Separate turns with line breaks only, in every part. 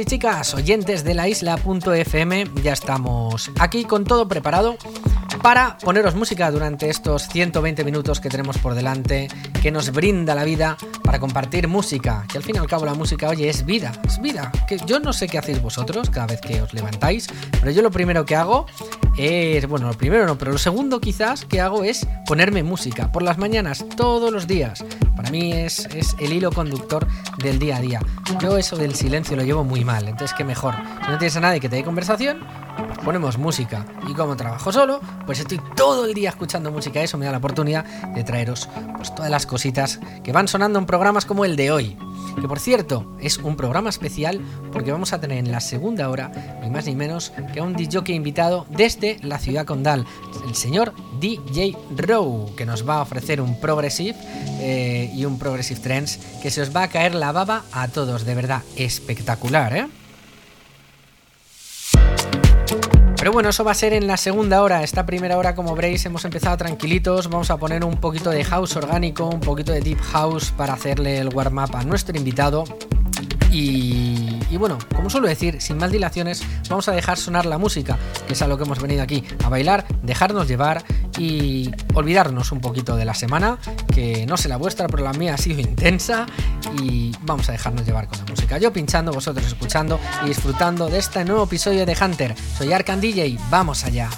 y chicas, oyentes de la isla.fm? Ya estamos aquí con todo preparado para poneros música durante estos 120 minutos que tenemos por delante, que nos brinda la vida para compartir música, que al fin y al cabo la música, oye, es vida, es vida. Que yo no sé qué hacéis vosotros cada vez que os levantáis, pero yo lo primero que hago es, bueno, lo primero no, pero lo segundo quizás que hago es ponerme música por las mañanas, todos los días. Para mí es, es el hilo conductor del día a día. Yo eso del silencio lo llevo muy mal, entonces qué mejor. Si no tienes a nadie que te dé conversación, ponemos música. Y como trabajo solo, pues estoy todo el día escuchando música. Eso me da la oportunidad de traeros pues, todas las cositas que van sonando en programas como el de hoy. Que por cierto, es un programa especial porque vamos a tener en la segunda hora, ni más ni menos, que a un DJ invitado desde la ciudad condal, el señor DJ Row, que nos va a ofrecer un Progressive eh, y un Progressive Trends que se os va a caer la baba a todos, de verdad, espectacular, ¿eh? Pero bueno, eso va a ser en la segunda hora. Esta primera hora, como veréis, hemos empezado tranquilitos. Vamos a poner un poquito de house orgánico, un poquito de deep house para hacerle el warm-up a nuestro invitado. Y, bueno, como suelo decir, sin más dilaciones, vamos a dejar sonar la música, que es a lo que hemos venido aquí, a bailar, dejarnos llevar y olvidarnos un poquito de la semana, que no sé la vuestra, pero la mía ha sido intensa y vamos a dejarnos llevar con la música. Yo pinchando, vosotros escuchando y disfrutando de este nuevo episodio de Hunter. Soy Arcan DJ, vamos allá.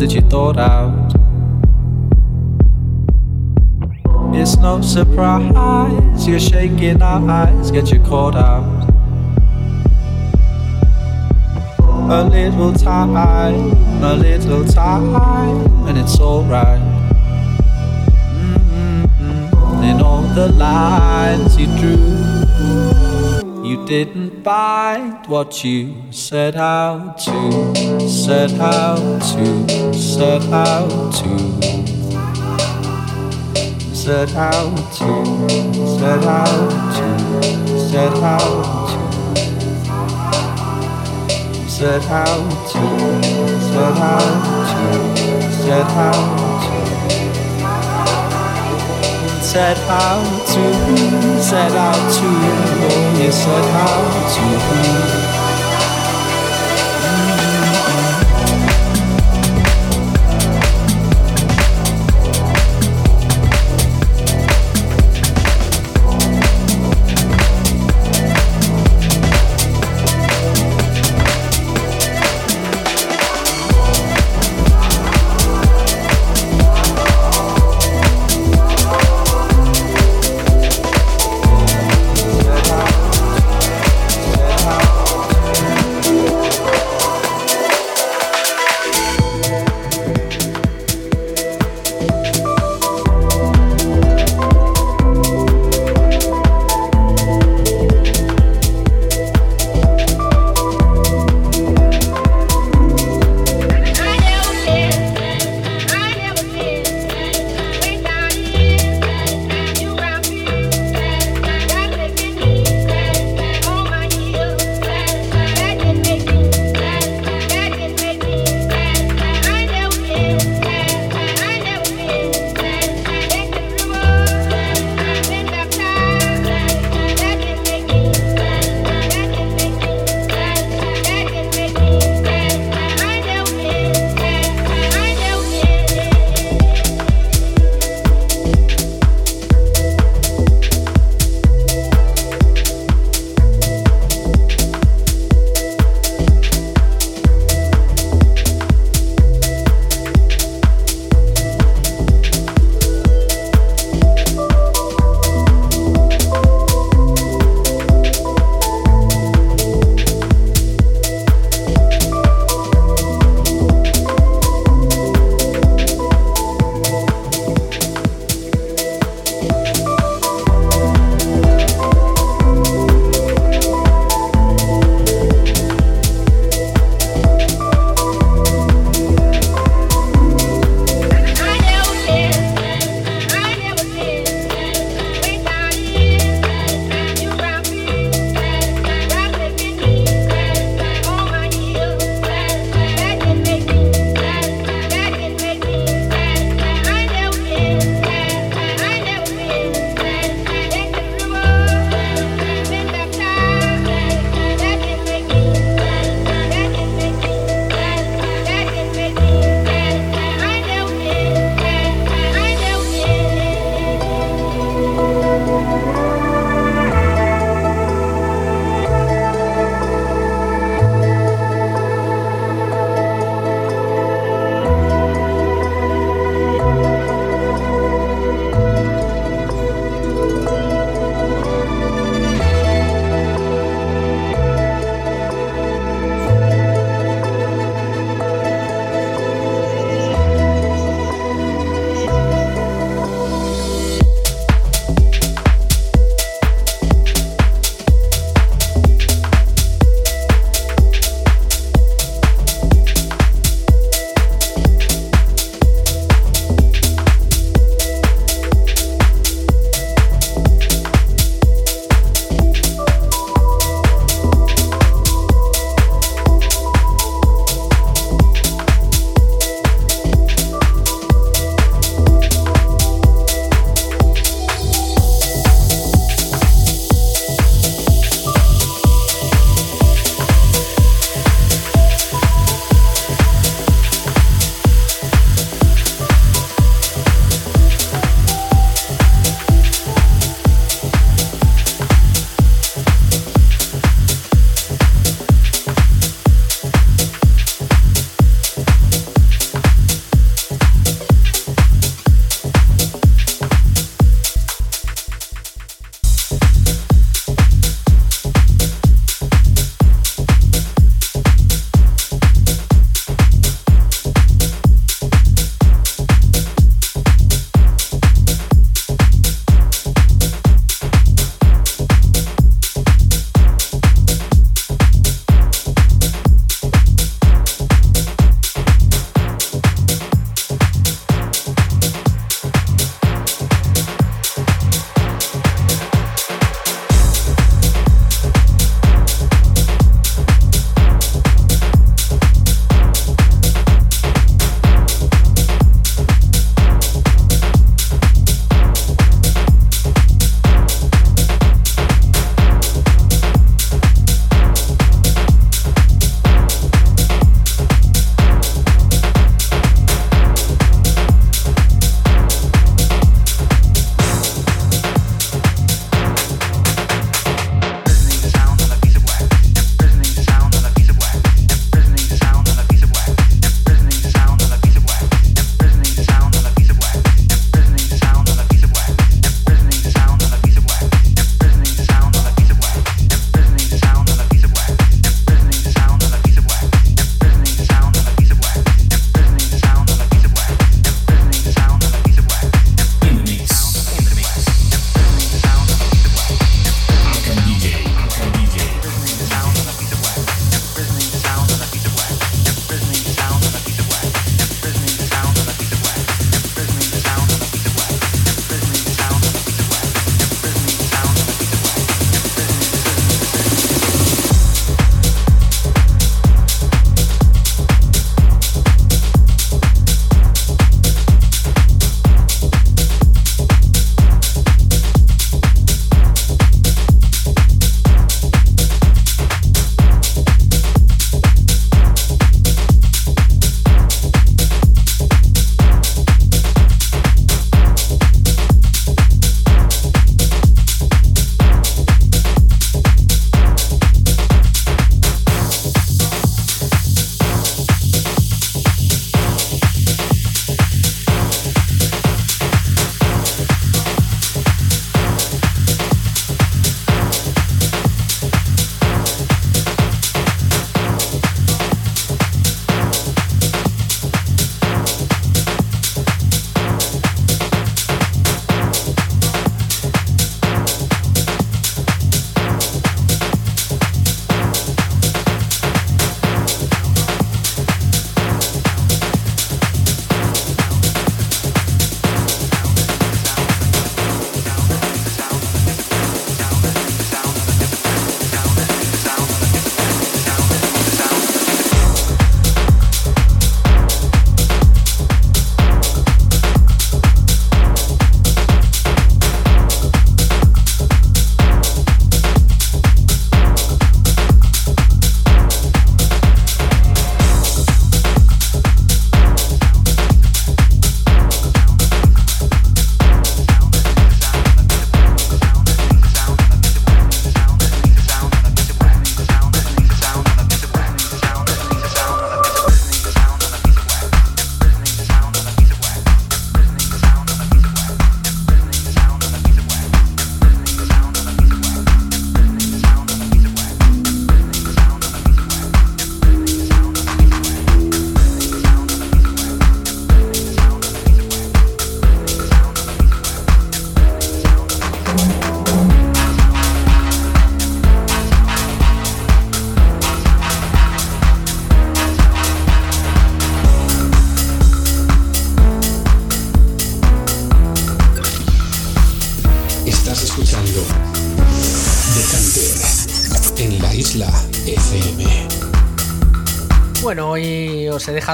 That you thought out. It's no surprise you're shaking our eyes get you caught out. A little time, a little time, and it's alright. Mm-hmm. In all the lines you drew, you didn't find what you set out to, set out to, set out to, set out to, set out to, set out to, set out to, set out to, set out set out to, set out to, oh, you set out to.
Estás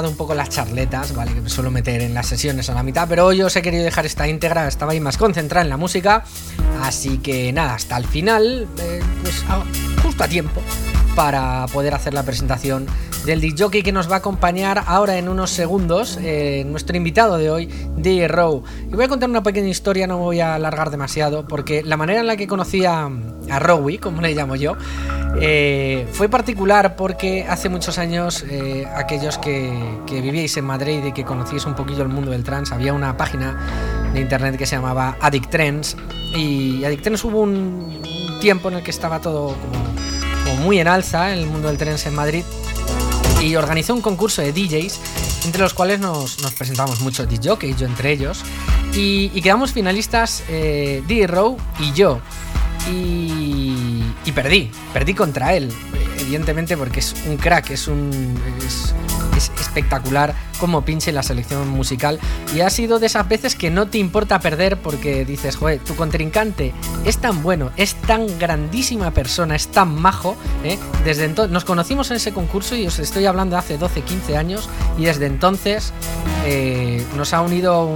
un poco las charletas, ¿vale? Que me suelo meter en las sesiones a la mitad, pero hoy os he querido dejar esta íntegra, estaba ahí más concentrada en la música, así que nada, hasta el final, eh, pues justo a tiempo para poder hacer la presentación del DJ que nos va a acompañar ahora en unos segundos, eh, nuestro invitado de hoy, DJ Row. Y voy a contar una pequeña historia, no me voy a alargar demasiado, porque la manera en la que conocí a, a Rowie, como le llamo yo, eh, fue particular porque hace muchos años eh, aquellos que, vivíais en Madrid y que conocíais un poquillo el mundo del trans, había una página de internet que se llamaba Addict Trends y Addict Trends hubo un tiempo en el que estaba todo como, muy en alza en el mundo del trance en Madrid y organizó un concurso de DJs entre los cuales nos, nos presentamos muchos DJs, yo entre ellos, y, quedamos finalistas eh, Row y yo. Y, y, perdí, perdí contra él, evidentemente porque es un crack, es un es espectacular como pinche la selección musical y ha sido de esas veces que no te importa perder porque dices, joder, tu contrincante es tan bueno, es tan grandísima persona, es tan majo, ¿eh? desde entonces nos conocimos en ese concurso y os estoy hablando hace 12, 15 años y desde entonces eh, nos ha unido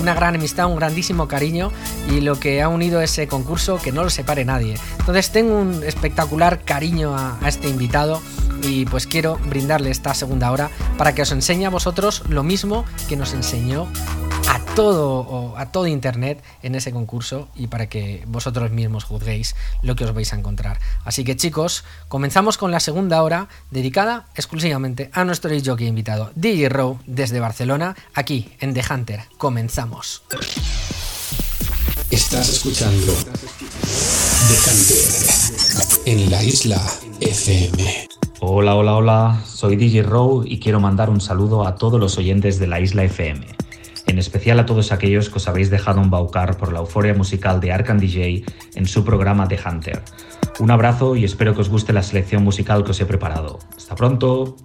una gran amistad, un grandísimo cariño y lo que ha unido ese concurso que no lo separe nadie. Entonces tengo un espectacular cariño a este invitado y pues quiero brindarle esta segunda hora para que os enseñe a vosotros lo mismo que nos enseñó a todo a todo internet en ese concurso y para que vosotros mismos juzguéis lo que os vais a encontrar. Así que chicos, comenzamos con la segunda hora dedicada exclusivamente a nuestro jockey invitado, DJ Row desde Barcelona, aquí en The Hunter. Comenzamos.
Estás escuchando The Hunter en la isla FM.
Hola, hola, hola, soy DJ Row y quiero mandar un saludo a todos los oyentes de la Isla FM, en especial a todos aquellos que os habéis dejado embaucar por la euforia musical de Arcan DJ en su programa The Hunter. Un abrazo y espero que os guste la selección musical que os he preparado. Hasta pronto.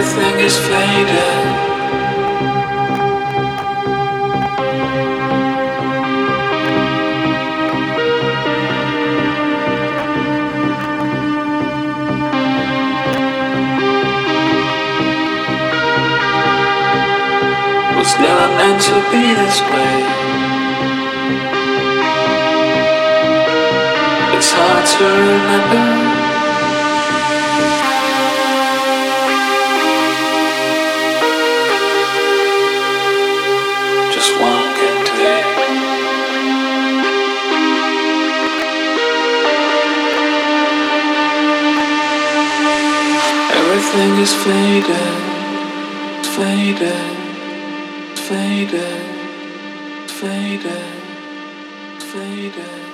Everything is faded. was never meant to be this way. It's hard to remember. fading, it's fading, it's fading, fading, fading.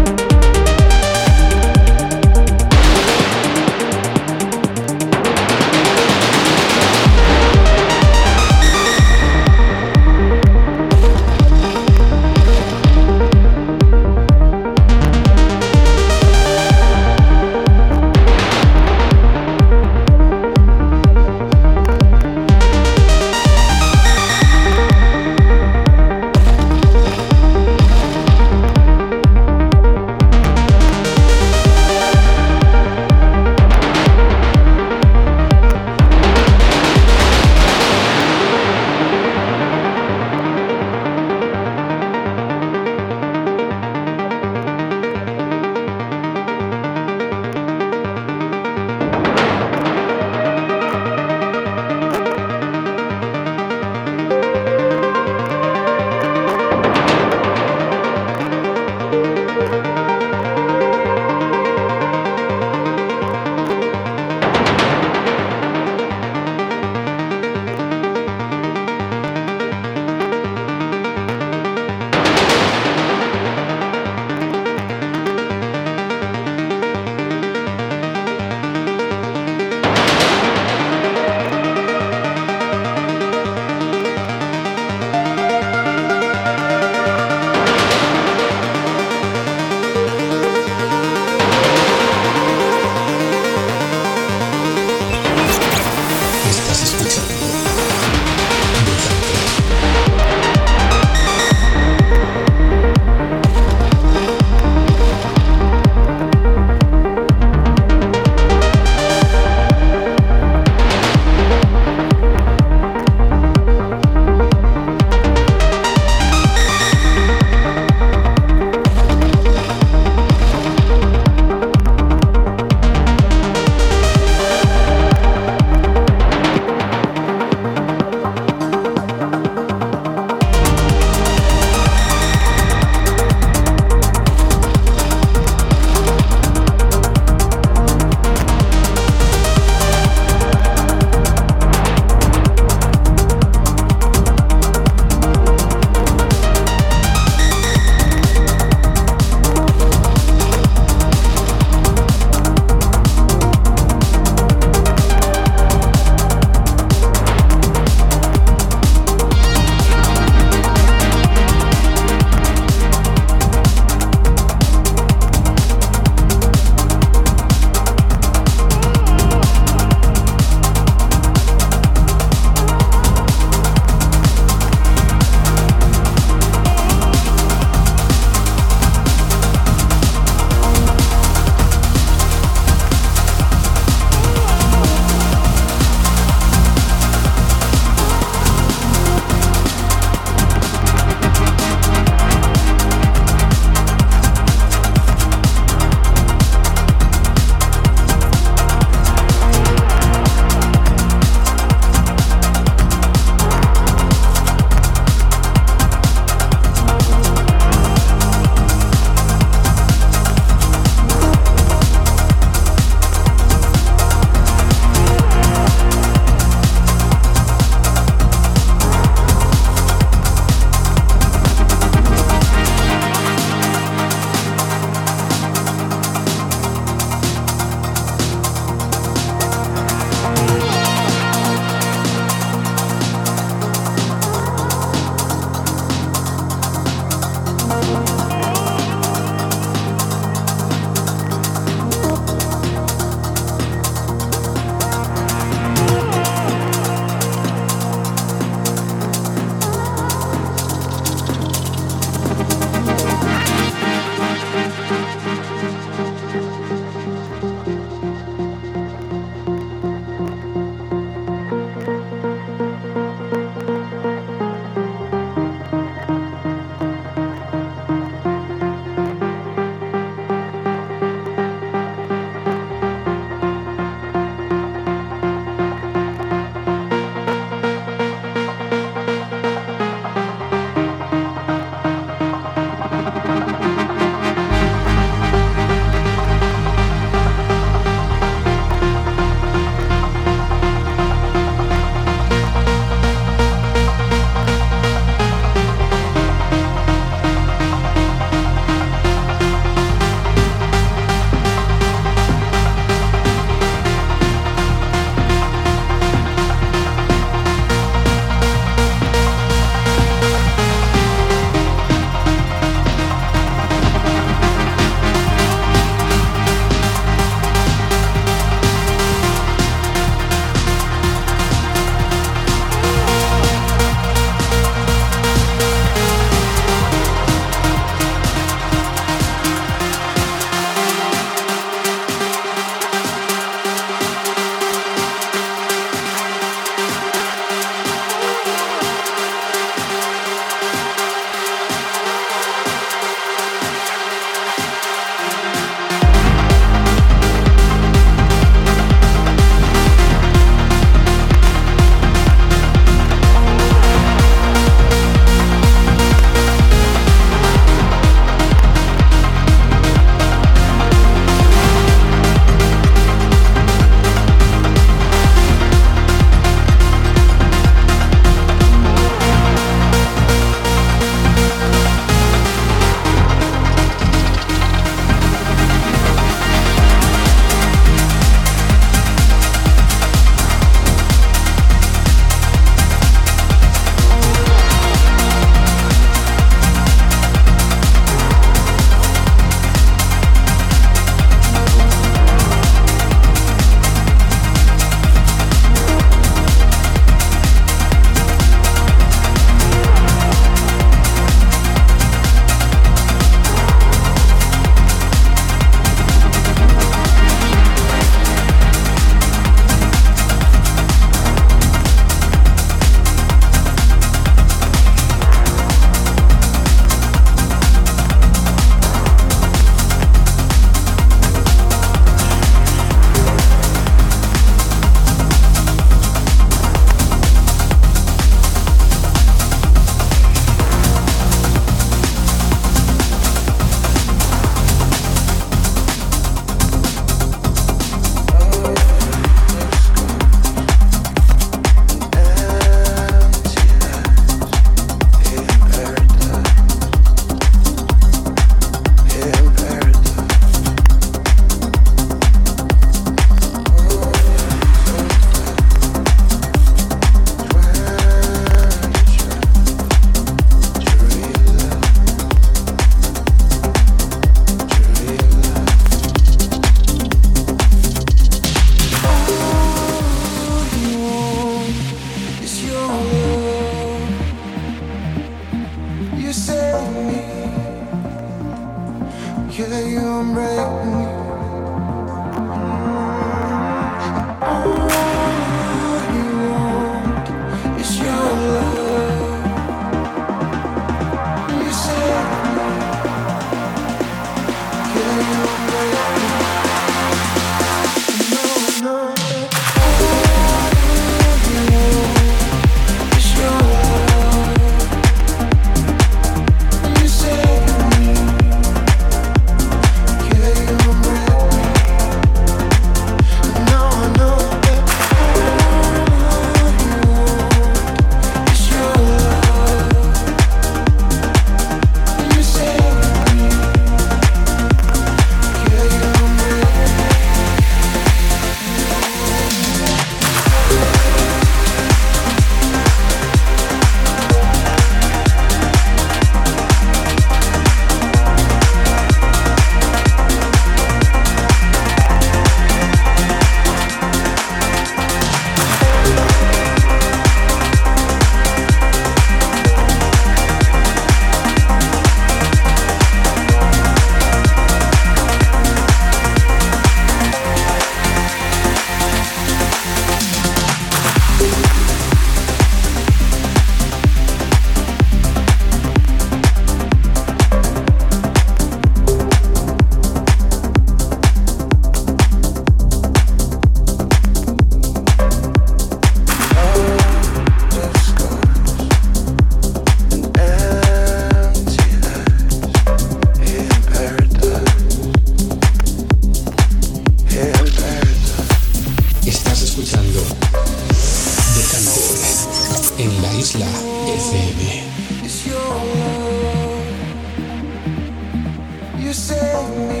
me.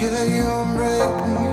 Yeah, you
break me.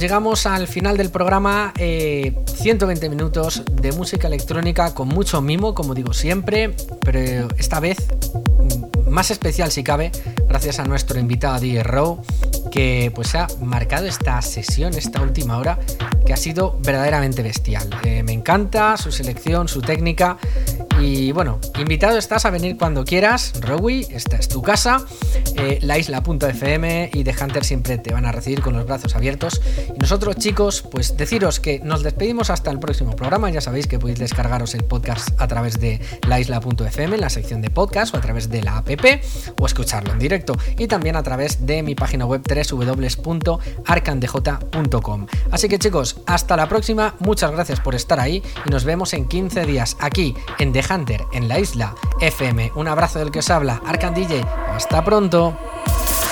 Llegamos al final del programa. 120 eh, minutos de música electrónica con mucho mimo, como digo siempre, pero esta vez mm, más especial si cabe, gracias a nuestro invitado DJ Row, que pues ha marcado esta sesión, esta última hora, que ha sido verdaderamente bestial. Eh, me encanta su selección, su técnica Y bueno, invitado estás a venir cuando quieras, Rowi, esta es tu casa. Eh, la isla.fm y The Hunter siempre te van a recibir con los brazos abiertos. Nosotros, chicos, pues deciros que nos despedimos hasta el próximo programa. Ya sabéis que podéis descargaros el podcast a través de la isla.fm, en la sección de podcast, o a través de la app, o escucharlo en directo. Y también a través de mi página web www.arcandj.com. Así que, chicos, hasta la próxima. Muchas gracias por estar ahí y nos vemos en 15 días aquí en The Hunter, en la isla FM. Un abrazo del que os habla, Arcan DJ. Hasta pronto.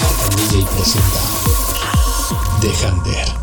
Arcan DJ presenta The Hunter.